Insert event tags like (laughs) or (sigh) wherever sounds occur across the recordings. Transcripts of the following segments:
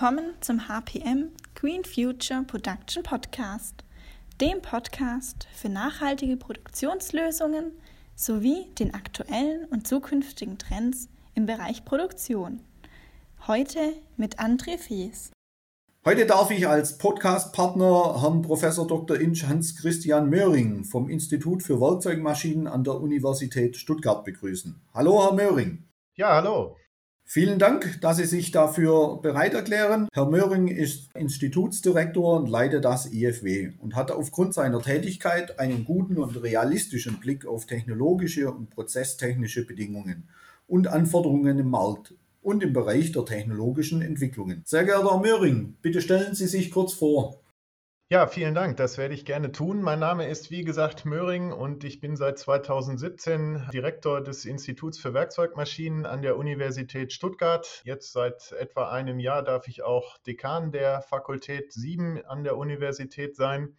Willkommen zum HPM Green Future Production Podcast, dem Podcast für nachhaltige Produktionslösungen sowie den aktuellen und zukünftigen Trends im Bereich Produktion. Heute mit André Fees. Heute darf ich als Podcastpartner Herrn Prof. Dr. Inch Hans-Christian Möhring vom Institut für Werkzeugmaschinen an der Universität Stuttgart begrüßen. Hallo, Herr Möhring. Ja, hallo. Vielen Dank, dass Sie sich dafür bereit erklären. Herr Möhring ist Institutsdirektor und leitet das IFW und hat aufgrund seiner Tätigkeit einen guten und realistischen Blick auf technologische und prozesstechnische Bedingungen und Anforderungen im Markt und im Bereich der technologischen Entwicklungen. Sehr geehrter Herr Möhring, bitte stellen Sie sich kurz vor. Ja, vielen Dank. Das werde ich gerne tun. Mein Name ist, wie gesagt, Möhring und ich bin seit 2017 Direktor des Instituts für Werkzeugmaschinen an der Universität Stuttgart. Jetzt seit etwa einem Jahr darf ich auch Dekan der Fakultät 7 an der Universität sein.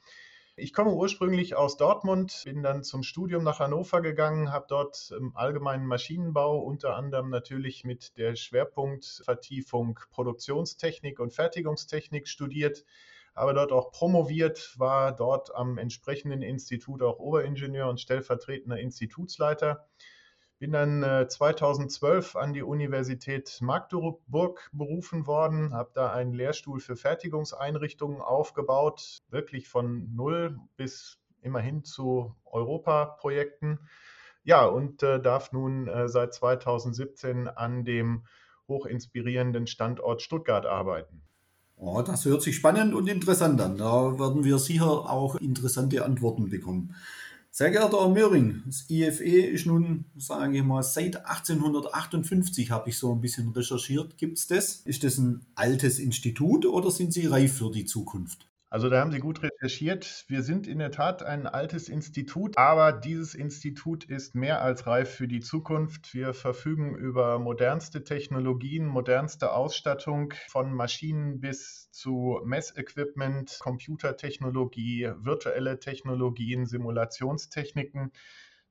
Ich komme ursprünglich aus Dortmund, bin dann zum Studium nach Hannover gegangen, habe dort im allgemeinen Maschinenbau unter anderem natürlich mit der Schwerpunktvertiefung Produktionstechnik und Fertigungstechnik studiert habe dort auch promoviert, war dort am entsprechenden Institut auch Oberingenieur und stellvertretender Institutsleiter. Bin dann äh, 2012 an die Universität Magdeburg berufen worden, habe da einen Lehrstuhl für Fertigungseinrichtungen aufgebaut, wirklich von null bis immerhin zu Europaprojekten. Ja, und äh, darf nun äh, seit 2017 an dem hochinspirierenden Standort Stuttgart arbeiten. Oh, das hört sich spannend und interessant an. Da werden wir sicher auch interessante Antworten bekommen. Sehr geehrter Herr Möhring, das IFE ist nun, sage ich mal, seit 1858 habe ich so ein bisschen recherchiert. Gibt es das? Ist das ein altes Institut oder sind Sie reif für die Zukunft? Also da haben Sie gut recherchiert. Wir sind in der Tat ein altes Institut, aber dieses Institut ist mehr als reif für die Zukunft. Wir verfügen über modernste Technologien, modernste Ausstattung von Maschinen bis zu Messequipment, Computertechnologie, virtuelle Technologien, Simulationstechniken.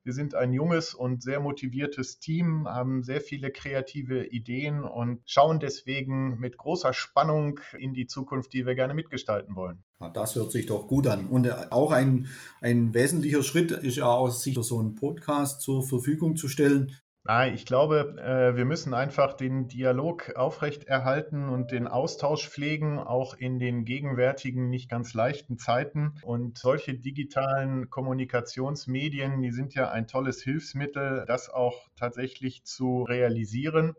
Wir sind ein junges und sehr motiviertes Team, haben sehr viele kreative Ideen und schauen deswegen mit großer Spannung in die Zukunft, die wir gerne mitgestalten wollen. Das hört sich doch gut an. Und auch ein, ein wesentlicher Schritt ist ja auch, sich so einen Podcast zur Verfügung zu stellen, Ich glaube, äh, wir müssen einfach den Dialog aufrechterhalten und den Austausch pflegen, auch in den gegenwärtigen nicht ganz leichten Zeiten. Und solche digitalen Kommunikationsmedien, die sind ja ein tolles Hilfsmittel, das auch tatsächlich zu realisieren.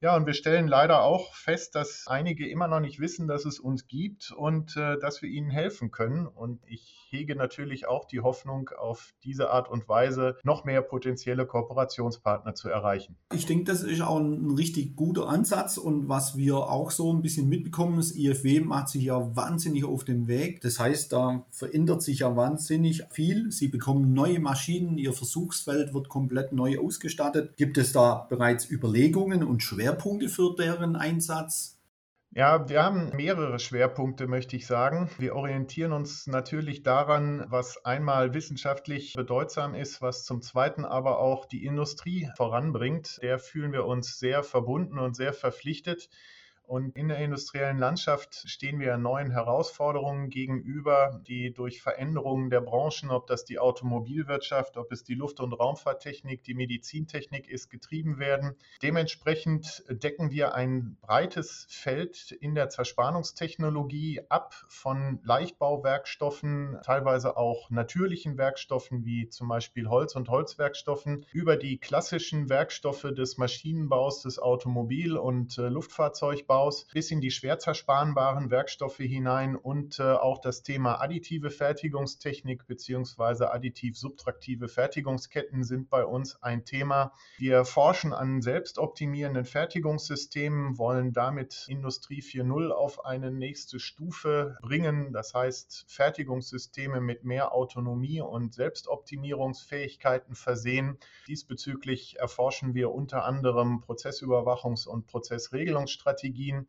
Ja, und wir stellen leider auch fest, dass einige immer noch nicht wissen, dass es uns gibt und äh, dass wir ihnen helfen können. Und ich hege natürlich auch die Hoffnung, auf diese Art und Weise noch mehr potenzielle Kooperationspartner zu erreichen. Ich denke, das ist auch ein richtig guter Ansatz und was wir auch so ein bisschen mitbekommen, das IFW macht sich ja wahnsinnig auf den Weg. Das heißt, da verändert sich ja wahnsinnig viel. Sie bekommen neue Maschinen, ihr Versuchsfeld wird komplett neu ausgestattet. Gibt es da bereits Überlegungen und Schwerpunkte? Schwerpunkte für deren Einsatz? Ja, wir haben mehrere Schwerpunkte, möchte ich sagen. Wir orientieren uns natürlich daran, was einmal wissenschaftlich bedeutsam ist, was zum Zweiten aber auch die Industrie voranbringt. Der fühlen wir uns sehr verbunden und sehr verpflichtet. Und in der industriellen Landschaft stehen wir neuen Herausforderungen gegenüber, die durch Veränderungen der Branchen, ob das die Automobilwirtschaft, ob es die Luft- und Raumfahrttechnik, die Medizintechnik ist, getrieben werden. Dementsprechend decken wir ein breites Feld in der Zerspannungstechnologie ab von Leichtbauwerkstoffen, teilweise auch natürlichen Werkstoffen wie zum Beispiel Holz und Holzwerkstoffen, über die klassischen Werkstoffe des Maschinenbaus, des Automobil- und äh, Luftfahrzeugbaus Ausbaus bis in die schwer zersparenbaren Werkstoffe hinein und äh, auch das Thema additive Fertigungstechnik bzw. additiv-subtraktive Fertigungsketten sind bei uns ein Thema. Wir forschen an selbstoptimierenden Fertigungssystemen, wollen damit Industrie 4.0 auf eine nächste Stufe bringen. Das heißt, Fertigungssysteme mit mehr Autonomie und Selbstoptimierungsfähigkeiten versehen. Diesbezüglich erforschen wir unter anderem Prozessüberwachungs- und Prozessregelungsstrategien Technologien.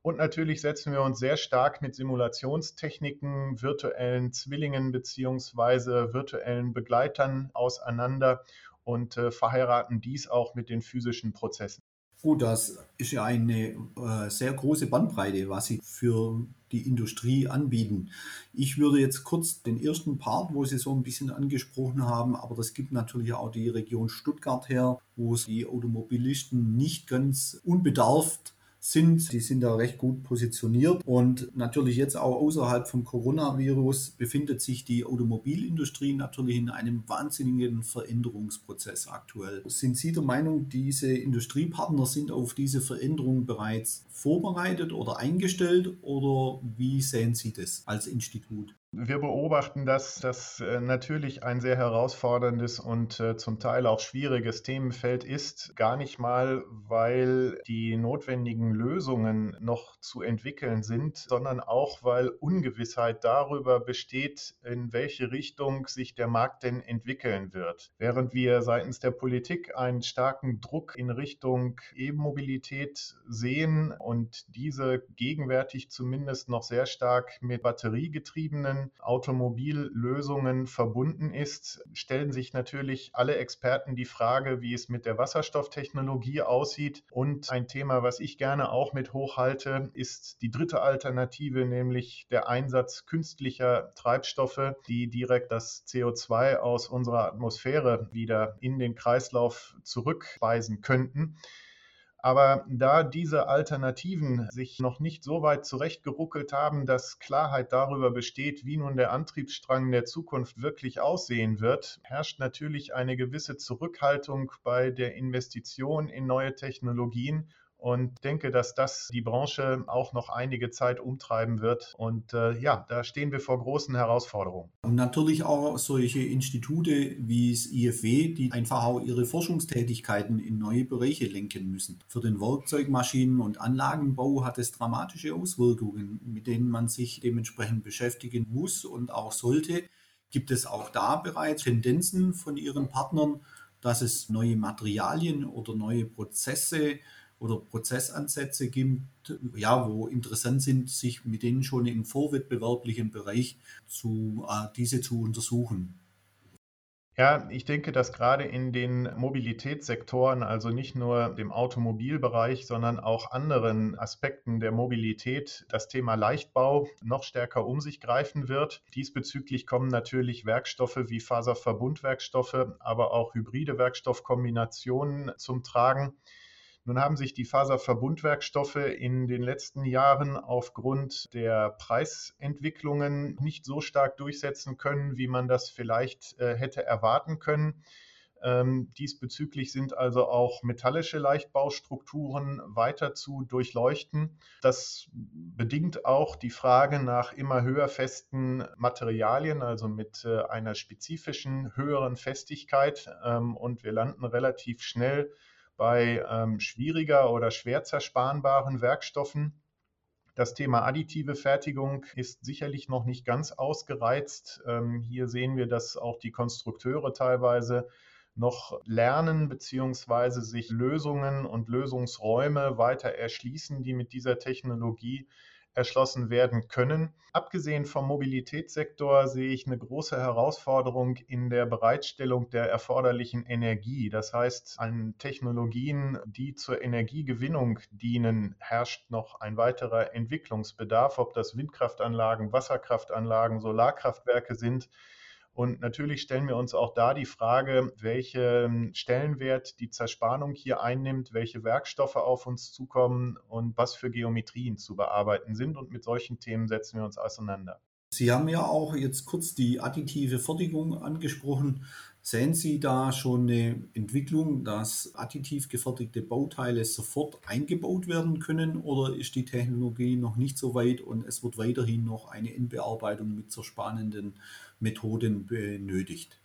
Und natürlich setzen wir uns sehr stark mit Simulationstechniken, virtuellen Zwillingen beziehungsweise virtuellen Begleitern auseinander und äh, verheiraten dies auch mit den physischen Prozessen. Gut, das ist ja eine äh, sehr große Bandbreite, was Sie für die Industrie anbieten. Ich würde jetzt kurz den ersten Part, wo Sie so ein bisschen angesprochen haben, aber das gibt natürlich auch die Region Stuttgart her, wo es die Automobilisten nicht ganz unbedarft sind. Die sind da recht gut positioniert. Und natürlich jetzt auch außerhalb vom Coronavirus befindet sich die Automobilindustrie natürlich in einem wahnsinnigen Veränderungsprozess aktuell. Sind Sie der Meinung, diese Industriepartner sind auf diese Veränderung bereits vorbereitet oder eingestellt? Oder wie sehen Sie das als Institut? Wir beobachten, dass das äh, natürlich ein sehr herausforderndes und äh, zum Teil auch schwieriges Themenfeld ist. Gar nicht mal, weil die notwendigen Lösungen noch zu entwickeln sind, sondern auch, weil Ungewissheit darüber besteht, in welche Richtung sich der Markt denn entwickeln wird. Während wir seitens der Politik einen starken Druck in Richtung E-Mobilität sehen und diese gegenwärtig zumindest noch sehr stark mit batteriegetriebenen Automobillösungen verbunden ist, stellen sich natürlich alle Experten die Frage, wie es mit der Wasserstofftechnologie aussieht. Und ein Thema, was ich gerne auch mit hochhalte, ist die dritte Alternative, nämlich der Einsatz künstlicher Treibstoffe, die direkt das CO2 aus unserer Atmosphäre wieder in den Kreislauf zurückweisen könnten. Aber da diese Alternativen sich noch nicht so weit zurechtgeruckelt haben, dass Klarheit darüber besteht, wie nun der Antriebsstrang der Zukunft wirklich aussehen wird, herrscht natürlich eine gewisse Zurückhaltung bei der Investition in neue Technologien und denke, dass das die Branche auch noch einige Zeit umtreiben wird. Und äh, ja, da stehen wir vor großen Herausforderungen. Und natürlich auch solche Institute wie das IFW, die einfach auch ihre Forschungstätigkeiten in neue Bereiche lenken müssen. Für den Werkzeugmaschinen- und Anlagenbau hat es dramatische Auswirkungen, mit denen man sich dementsprechend beschäftigen muss und auch sollte. Gibt es auch da bereits Tendenzen von Ihren Partnern, dass es neue Materialien oder neue Prozesse? Oder Prozessansätze gibt, ja, wo interessant sind, sich mit denen schon im vorwettbewerblichen Bereich zu, äh, diese zu untersuchen. Ja, ich denke, dass gerade in den Mobilitätssektoren, also nicht nur dem Automobilbereich, sondern auch anderen Aspekten der Mobilität, das Thema Leichtbau noch stärker um sich greifen wird. Diesbezüglich kommen natürlich Werkstoffe wie Faserverbundwerkstoffe, aber auch hybride Werkstoffkombinationen zum Tragen. Nun haben sich die Faserverbundwerkstoffe in den letzten Jahren aufgrund der Preisentwicklungen nicht so stark durchsetzen können, wie man das vielleicht äh, hätte erwarten können. Ähm, diesbezüglich sind also auch metallische Leichtbaustrukturen weiter zu durchleuchten. Das bedingt auch die Frage nach immer höher festen Materialien, also mit äh, einer spezifischen höheren Festigkeit. Ähm, und wir landen relativ schnell bei ähm, schwieriger oder schwer zersparenbaren Werkstoffen. Das Thema additive Fertigung ist sicherlich noch nicht ganz ausgereizt. Ähm, hier sehen wir, dass auch die Konstrukteure teilweise noch lernen bzw. sich Lösungen und Lösungsräume weiter erschließen, die mit dieser Technologie erschlossen werden können. Abgesehen vom Mobilitätssektor sehe ich eine große Herausforderung in der Bereitstellung der erforderlichen Energie. Das heißt, an Technologien, die zur Energiegewinnung dienen, herrscht noch ein weiterer Entwicklungsbedarf, ob das Windkraftanlagen, Wasserkraftanlagen, Solarkraftwerke sind. Und natürlich stellen wir uns auch da die Frage, welchen Stellenwert die Zerspannung hier einnimmt, welche Werkstoffe auf uns zukommen und was für Geometrien zu bearbeiten sind. Und mit solchen Themen setzen wir uns auseinander. Sie haben ja auch jetzt kurz die additive Fertigung angesprochen. Sehen Sie da schon eine Entwicklung, dass additiv gefertigte Bauteile sofort eingebaut werden können oder ist die Technologie noch nicht so weit und es wird weiterhin noch eine Endbearbeitung mit zerspannenden Methoden benötigt?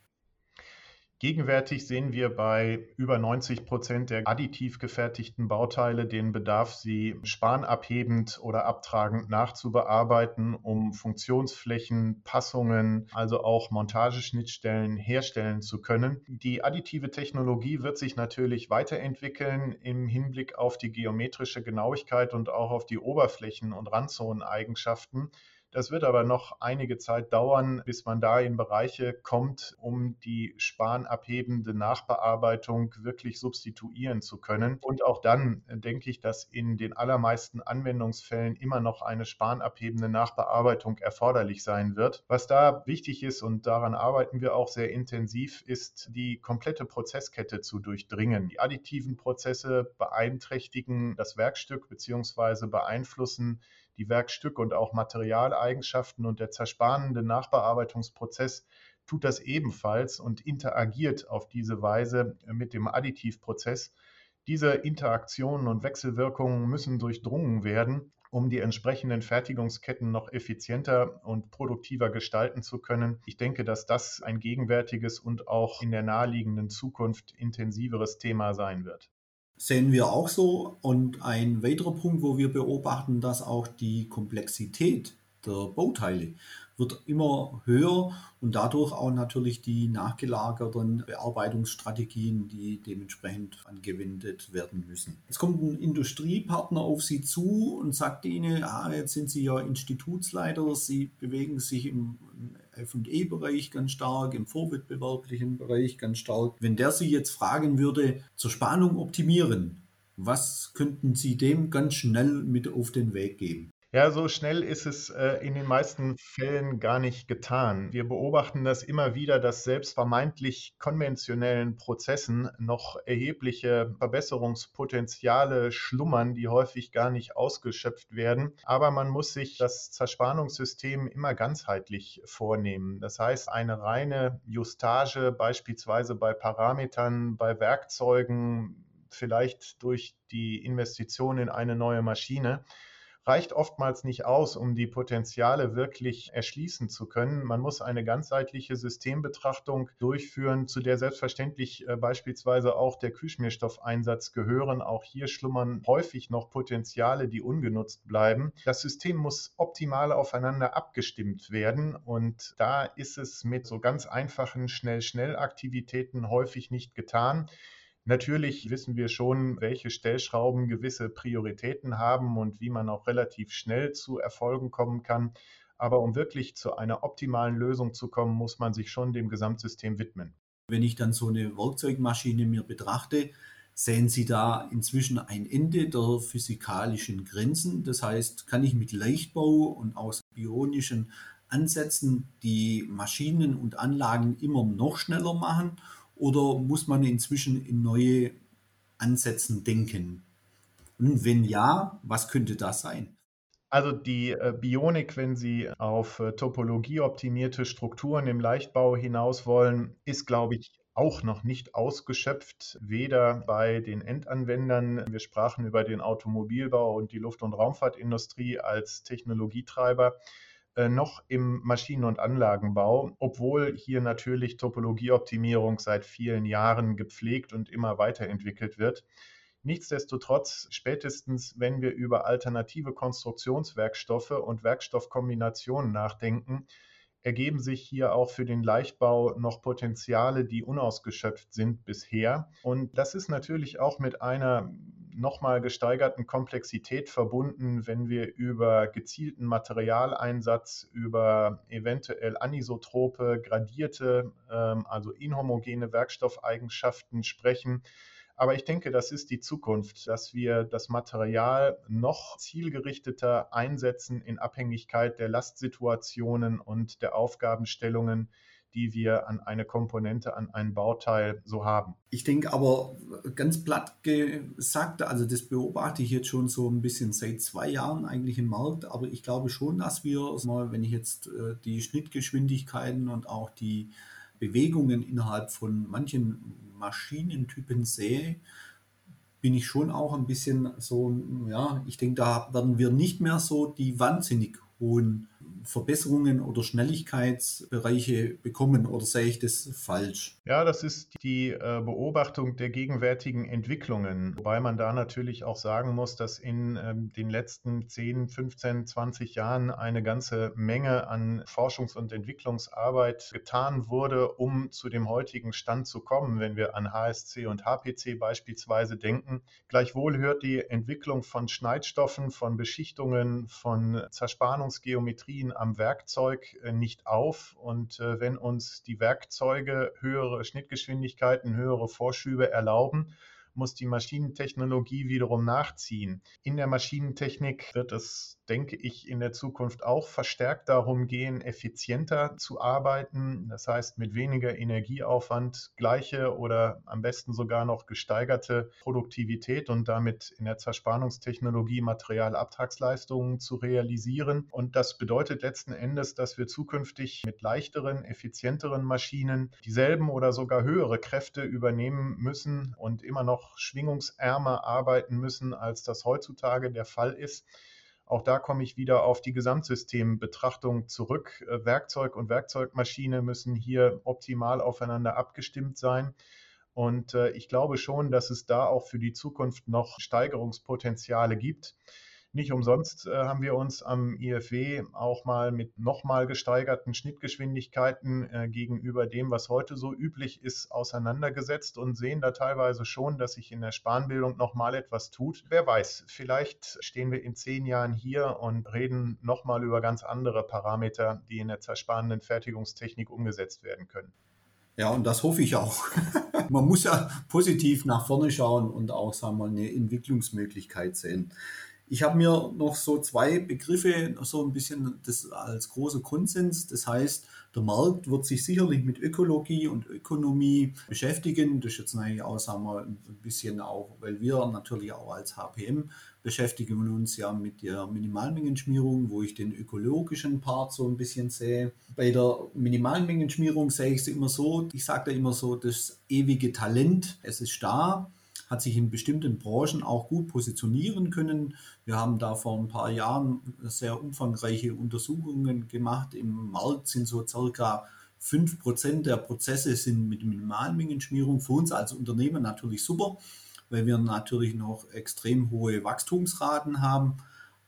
Gegenwärtig sehen wir bei über 90 Prozent der additiv gefertigten Bauteile den Bedarf, sie spanabhebend oder abtragend nachzubearbeiten, um Funktionsflächen, Passungen, also auch Montageschnittstellen herstellen zu können. Die additive Technologie wird sich natürlich weiterentwickeln im Hinblick auf die geometrische Genauigkeit und auch auf die Oberflächen- und Randzoneneigenschaften. Das wird aber noch einige Zeit dauern, bis man da in Bereiche kommt, um die spanabhebende Nachbearbeitung wirklich substituieren zu können. Und auch dann denke ich, dass in den allermeisten Anwendungsfällen immer noch eine spanabhebende Nachbearbeitung erforderlich sein wird. Was da wichtig ist, und daran arbeiten wir auch sehr intensiv, ist die komplette Prozesskette zu durchdringen. Die additiven Prozesse beeinträchtigen das Werkstück bzw. beeinflussen die Werkstück- und auch Materialeigenschaften und der zerspanende Nachbearbeitungsprozess tut das ebenfalls und interagiert auf diese Weise mit dem Additivprozess. Diese Interaktionen und Wechselwirkungen müssen durchdrungen werden, um die entsprechenden Fertigungsketten noch effizienter und produktiver gestalten zu können. Ich denke, dass das ein gegenwärtiges und auch in der naheliegenden Zukunft intensiveres Thema sein wird sehen wir auch so. Und ein weiterer Punkt, wo wir beobachten, dass auch die Komplexität der Bauteile wird immer höher und dadurch auch natürlich die nachgelagerten Bearbeitungsstrategien, die dementsprechend angewendet werden müssen. Jetzt kommt ein Industriepartner auf Sie zu und sagt Ihnen, ah, jetzt sind Sie ja Institutsleiter, Sie bewegen sich im FE-Bereich ganz stark, im vorwettbewerblichen Bereich ganz stark. Wenn der Sie jetzt fragen würde, zur Spannung optimieren, was könnten Sie dem ganz schnell mit auf den Weg geben? Ja, so schnell ist es äh, in den meisten Fällen gar nicht getan. Wir beobachten das immer wieder, dass selbst vermeintlich konventionellen Prozessen noch erhebliche Verbesserungspotenziale schlummern, die häufig gar nicht ausgeschöpft werden. Aber man muss sich das Zerspannungssystem immer ganzheitlich vornehmen. Das heißt, eine reine Justage beispielsweise bei Parametern, bei Werkzeugen, vielleicht durch die Investition in eine neue Maschine, reicht oftmals nicht aus, um die Potenziale wirklich erschließen zu können. Man muss eine ganzheitliche Systembetrachtung durchführen, zu der selbstverständlich äh, beispielsweise auch der Kühlschmierstoffeinsatz gehören. Auch hier schlummern häufig noch Potenziale, die ungenutzt bleiben. Das System muss optimal aufeinander abgestimmt werden und da ist es mit so ganz einfachen Schnell-Schnell-Aktivitäten häufig nicht getan. Natürlich wissen wir schon, welche Stellschrauben gewisse Prioritäten haben und wie man auch relativ schnell zu Erfolgen kommen kann. Aber um wirklich zu einer optimalen Lösung zu kommen, muss man sich schon dem Gesamtsystem widmen. Wenn ich dann so eine Werkzeugmaschine mir betrachte, sehen Sie da inzwischen ein Ende der physikalischen Grenzen? Das heißt, kann ich mit Leichtbau und aus bionischen Ansätzen die Maschinen und Anlagen immer noch schneller machen? Oder muss man inzwischen in neue Ansätzen denken? Und wenn ja, was könnte das sein? Also die äh, Bionik, wenn Sie auf äh, topologieoptimierte Strukturen im Leichtbau hinaus wollen, ist, glaube ich, auch noch nicht ausgeschöpft, weder bei den Endanwendern, wir sprachen über den Automobilbau und die Luft- und Raumfahrtindustrie als Technologietreiber, noch im Maschinen- und Anlagenbau, obwohl hier natürlich Topologieoptimierung seit vielen Jahren gepflegt und immer weiterentwickelt wird. Nichtsdestotrotz, spätestens wenn wir über alternative Konstruktionswerkstoffe und Werkstoffkombinationen nachdenken, ergeben sich hier auch für den Leichtbau noch Potenziale, die unausgeschöpft sind bisher. Und das ist natürlich auch mit einer nochmal gesteigerten Komplexität verbunden, wenn wir über gezielten Materialeinsatz, über eventuell anisotrope, gradierte, ähm, also inhomogene Werkstoffeigenschaften sprechen. Aber ich denke, das ist die Zukunft, dass wir das Material noch zielgerichteter einsetzen in Abhängigkeit der Lastsituationen und der Aufgabenstellungen, die wir an eine Komponente, an ein Bauteil so haben. Ich denke aber ganz platt gesagt, also das beobachte ich jetzt schon so ein bisschen seit zwei Jahren eigentlich im Markt, aber ich glaube schon, dass wir wenn ich jetzt äh, die Schnittgeschwindigkeiten und auch die Bewegungen innerhalb von manchen Maschinentypen sehe, bin ich schon auch ein bisschen so, ja, ich denke, da werden wir nicht mehr so die wahnsinnig hohen Verbesserungen oder Schnelligkeitsbereiche bekommen oder sehe ich das falsch? Ja, das ist die äh, Beobachtung der gegenwärtigen Entwicklungen, wobei man da natürlich auch sagen muss, dass in ähm, den letzten 10, 15, 20 Jahren eine ganze Menge an Forschungs- und Entwicklungsarbeit getan wurde, um zu dem heutigen Stand zu kommen, wenn wir an HSC und HPC beispielsweise denken. Gleichwohl hört die Entwicklung von Schneidstoffen, von Beschichtungen, von Zerspannungsgeometrie Am Werkzeug äh, nicht auf. Und äh, wenn uns die Werkzeuge höhere Schnittgeschwindigkeiten, höhere Vorschübe erlauben, muss die Maschinentechnologie wiederum nachziehen. In der Maschinentechnik wird es, denke ich, in der Zukunft auch verstärkt darum gehen, effizienter zu arbeiten. Das heißt, mit weniger Energieaufwand gleiche oder am besten sogar noch gesteigerte Produktivität und damit in der Zerspannungstechnologie Materialabtragsleistungen zu realisieren. Und das bedeutet letzten Endes, dass wir zukünftig mit leichteren, effizienteren Maschinen dieselben oder sogar höhere Kräfte übernehmen müssen und immer noch noch schwingungsärmer arbeiten müssen, als das heutzutage der Fall ist. Auch da komme ich wieder auf die Gesamtsystembetrachtung zurück. Äh, Werkzeug und Werkzeugmaschine müssen hier optimal aufeinander abgestimmt sein. Und äh, ich glaube schon, dass es da auch für die Zukunft noch Steigerungspotenziale gibt. Nicht umsonst äh, haben wir uns am IFW auch mal mit nochmal gesteigerten Schnittgeschwindigkeiten äh, gegenüber dem, was heute so üblich ist, auseinandergesetzt und sehen da teilweise schon, dass sich in der Spanbildung nochmal etwas tut. Wer weiß, vielleicht stehen wir in zehn Jahren hier und reden nochmal über ganz andere Parameter, die in der zersparenden Fertigungstechnik umgesetzt werden können. Ja, und das hoffe ich auch. (laughs) Man muss ja positiv nach vorne schauen und auch, sagen wir mal, eine Entwicklungsmöglichkeit sehen. Ich habe mir noch so zwei Begriffe, so ein bisschen das als großer Konsens. Das heißt, der Markt wird sich sicherlich mit Ökologie und Ökonomie beschäftigen. Das ist jetzt eigentlich auch, ein bisschen auch, weil wir natürlich auch als HPM beschäftigen uns ja mit der Minimalmengenschmierung, wo ich den ökologischen Part so ein bisschen sehe. Bei der Minimalmengenschmierung sehe ich es immer so, ich sage da immer so, das ewige Talent, es ist da hat sich in bestimmten Branchen auch gut positionieren können. Wir haben da vor ein paar Jahren sehr umfangreiche Untersuchungen gemacht. Im Markt sind so circa 5% der Prozesse sind mit Minimalmengenschmierung. Für uns als Unternehmen natürlich super, weil wir natürlich noch extrem hohe Wachstumsraten haben.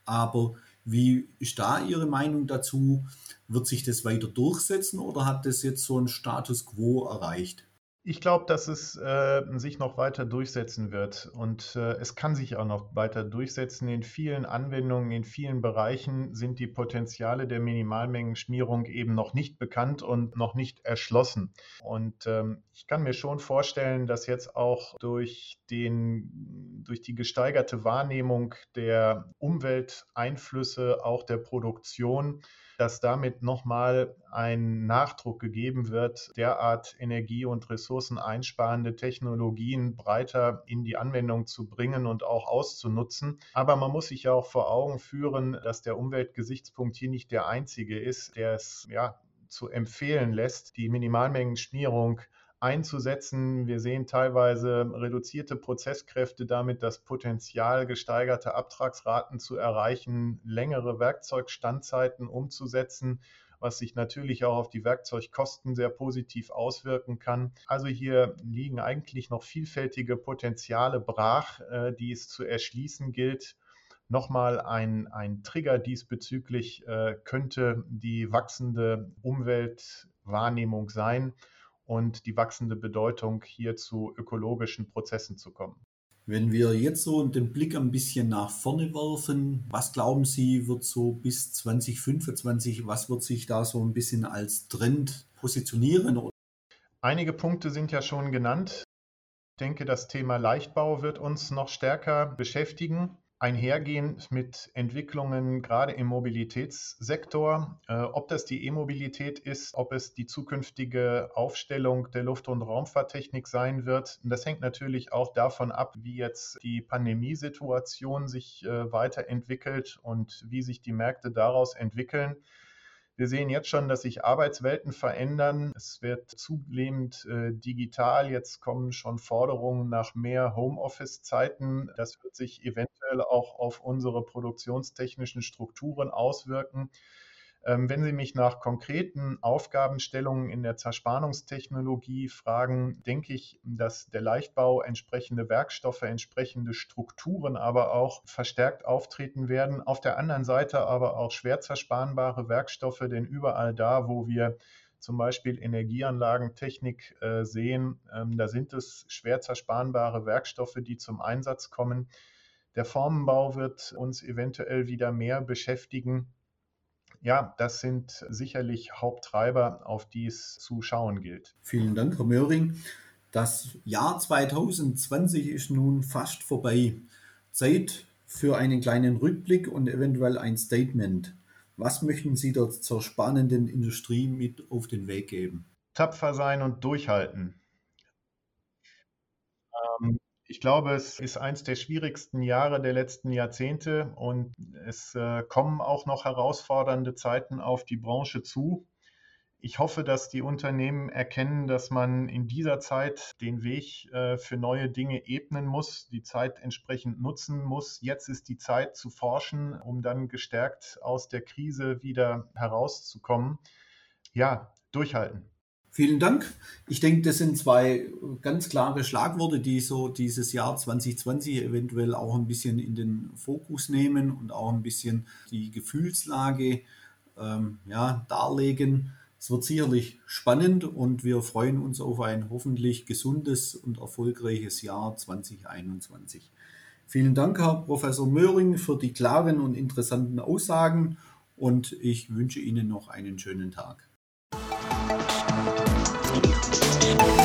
Aber wie ist da Ihre Meinung dazu? Wird sich das weiter durchsetzen oder hat das jetzt so einen Status quo erreicht? Ich glaube, dass es äh, sich noch weiter durchsetzen wird und äh, es kann sich auch noch weiter durchsetzen. In vielen Anwendungen, in vielen Bereichen sind die Potenziale der Minimalmengenschmierung eben noch nicht bekannt und noch nicht erschlossen. Und ähm, ich kann mir schon vorstellen, dass jetzt auch durch, den, durch die gesteigerte Wahrnehmung der Umwelteinflüsse, auch der Produktion, dass damit nochmal ein Nachdruck gegeben wird, derart energie- und ressourceneinsparende Technologien breiter in die Anwendung zu bringen und auch auszunutzen. Aber man muss sich ja auch vor Augen führen, dass der Umweltgesichtspunkt hier nicht der einzige ist, der es ja zu empfehlen lässt, die Minimalmengenschmierung einzusetzen. Wir sehen teilweise reduzierte Prozesskräfte, damit das Potenzial, gesteigerte Abtragsraten zu erreichen, längere Werkzeugstandzeiten umzusetzen was sich natürlich auch auf die Werkzeugkosten sehr positiv auswirken kann. Also hier liegen eigentlich noch vielfältige Potenziale brach, äh, die es zu erschließen gilt. Nochmal ein, ein Trigger diesbezüglich äh, könnte die wachsende Umweltwahrnehmung sein und die wachsende Bedeutung hier zu ökologischen Prozessen zu kommen. Wenn wir jetzt so den Blick ein bisschen nach vorne werfen, was glauben Sie, wird so bis 2025, was wird sich da so ein bisschen als Trend positionieren? Einige Punkte sind ja schon genannt. Ich denke, das Thema Leichtbau wird uns noch stärker beschäftigen einhergehend mit Entwicklungen gerade im Mobilitätssektor. Äh, ob das die E-Mobilität ist, ob es die zukünftige Aufstellung der Luft- und Raumfahrttechnik sein wird, das hängt natürlich auch davon ab, wie jetzt die Pandemiesituation sich äh, weiterentwickelt und wie sich die Märkte daraus entwickeln. Wir sehen jetzt schon, dass sich Arbeitswelten verändern. Es wird zunehmend äh, digital. Jetzt kommen schon Forderungen nach mehr Homeoffice-Zeiten. Das wird sich eventuell auch auf unsere produktionstechnischen Strukturen auswirken. Ähm, wenn Sie mich nach konkreten Aufgabenstellungen in der Zerspannungstechnologie fragen, denke ich, dass der Leichtbau entsprechende Werkstoffe, entsprechende Strukturen aber auch verstärkt auftreten werden. Auf der anderen Seite aber auch schwer zerspanbare Werkstoffe, denn überall da, wo wir zum Beispiel Energieanlagentechnik äh, sehen, ähm, da sind es schwer zerspanbare Werkstoffe, die zum Einsatz kommen. Der Formenbau wird uns eventuell wieder mehr beschäftigen ja, das sind sicherlich Haupttreiber, auf die es zu schauen gilt. Vielen Dank, Herr Möhring. Das Jahr 2020 ist nun fast vorbei. Zeit für einen kleinen Rückblick und eventuell ein Statement. Was möchten Sie dort zur spannenden Industrie mit auf den Weg geben? Tapfer sein und durchhalten. Ich glaube, es ist eines der schwierigsten Jahre der letzten Jahrzehnte und es äh, kommen auch noch herausfordernde Zeiten auf die Branche zu. Ich hoffe, dass die Unternehmen erkennen, dass man in dieser Zeit den Weg äh, für neue Dinge ebnen muss, die Zeit entsprechend nutzen muss. Jetzt ist die Zeit zu forschen, um dann gestärkt aus der Krise wieder herauszukommen. Ja, durchhalten. Vielen Dank. Ich denke, das sind zwei ganz klare Schlagworte, die so dieses Jahr 2020 eventuell auch ein bisschen in den Fokus nehmen und auch ein bisschen die Gefühlslage ähm, ja, darlegen. Es wird sicherlich spannend und wir freuen uns auf ein hoffentlich gesundes und erfolgreiches Jahr 2021. Vielen Dank, Herr Professor Möhring, für die klaren und interessanten Aussagen und ich wünsche Ihnen noch einen schönen Tag. Thank you.